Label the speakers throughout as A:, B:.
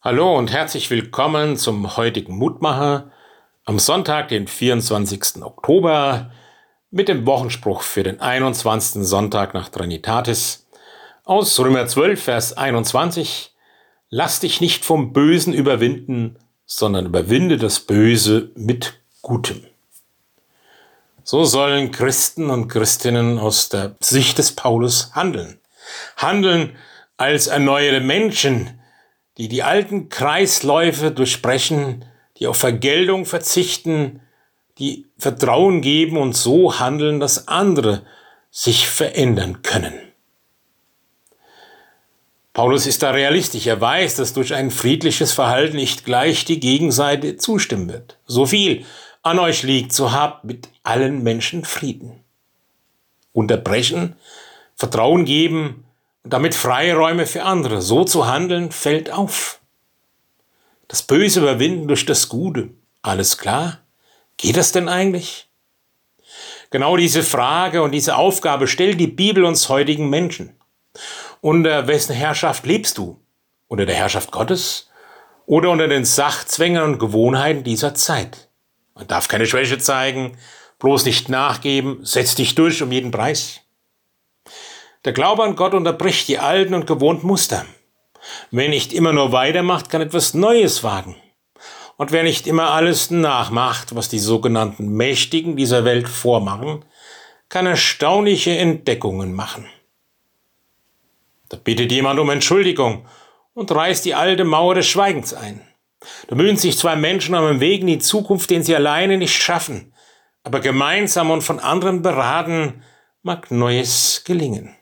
A: Hallo und herzlich willkommen zum heutigen Mutmacher am Sonntag, den 24. Oktober, mit dem Wochenspruch für den 21. Sonntag nach Trinitatis aus Römer 12, Vers 21. Lass dich nicht vom Bösen überwinden, sondern überwinde das Böse mit Gutem. So sollen Christen und Christinnen aus der Sicht des Paulus handeln. Handeln als erneuerte Menschen, die die alten Kreisläufe durchbrechen, die auf Vergeltung verzichten, die Vertrauen geben und so handeln, dass andere sich verändern können. Paulus ist da realistisch. Er weiß, dass durch ein friedliches Verhalten nicht gleich die Gegenseite zustimmen wird. So viel an euch liegt, so habt mit allen Menschen Frieden. Unterbrechen, Vertrauen geben, und damit Freiräume für andere. So zu handeln fällt auf. Das Böse überwinden durch das Gute. Alles klar? Geht das denn eigentlich? Genau diese Frage und diese Aufgabe stellt die Bibel uns heutigen Menschen. Unter wessen Herrschaft lebst du? Unter der Herrschaft Gottes oder unter den Sachzwängen und Gewohnheiten dieser Zeit? Man darf keine Schwäche zeigen, bloß nicht nachgeben, setz dich durch um jeden Preis. Der Glaube an Gott unterbricht die alten und gewohnten Muster. Wer nicht immer nur weitermacht, kann etwas Neues wagen. Und wer nicht immer alles nachmacht, was die sogenannten Mächtigen dieser Welt vormachen, kann erstaunliche Entdeckungen machen. Da bittet jemand um Entschuldigung und reißt die alte Mauer des Schweigens ein. Da mühen sich zwei Menschen dem Weg in die Zukunft, den sie alleine nicht schaffen, aber gemeinsam und von anderen beraten mag Neues gelingen.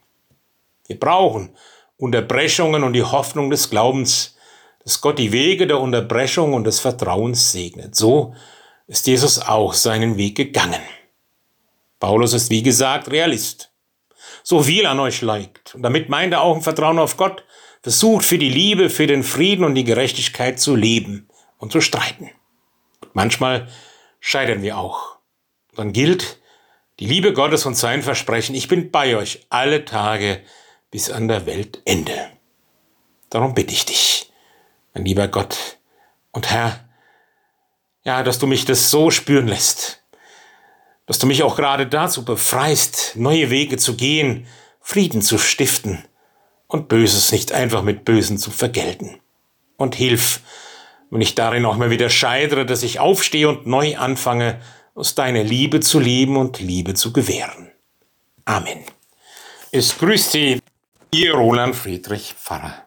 A: Wir brauchen Unterbrechungen und die Hoffnung des Glaubens, dass Gott die Wege der Unterbrechung und des Vertrauens segnet. So ist Jesus auch seinen Weg gegangen. Paulus ist wie gesagt Realist. So viel an euch liegt. Und damit meint er auch ein Vertrauen auf Gott, versucht für die Liebe, für den Frieden und die Gerechtigkeit zu leben und zu streiten. Manchmal scheitern wir auch. Dann gilt die Liebe Gottes und sein Versprechen, ich bin bei euch alle Tage bis an der Weltende. Darum bitte ich dich, mein lieber Gott und Herr, ja, dass du mich das so spüren lässt, dass du mich auch gerade dazu befreist, neue Wege zu gehen, Frieden zu stiften und Böses nicht einfach mit Bösen zu vergelten. Und hilf, wenn ich darin auch mal wieder scheidere, dass ich aufstehe und neu anfange, aus deiner Liebe zu leben und Liebe zu gewähren. Amen. Es grüßt Sie Ihr Roland Friedrich Pfarrer.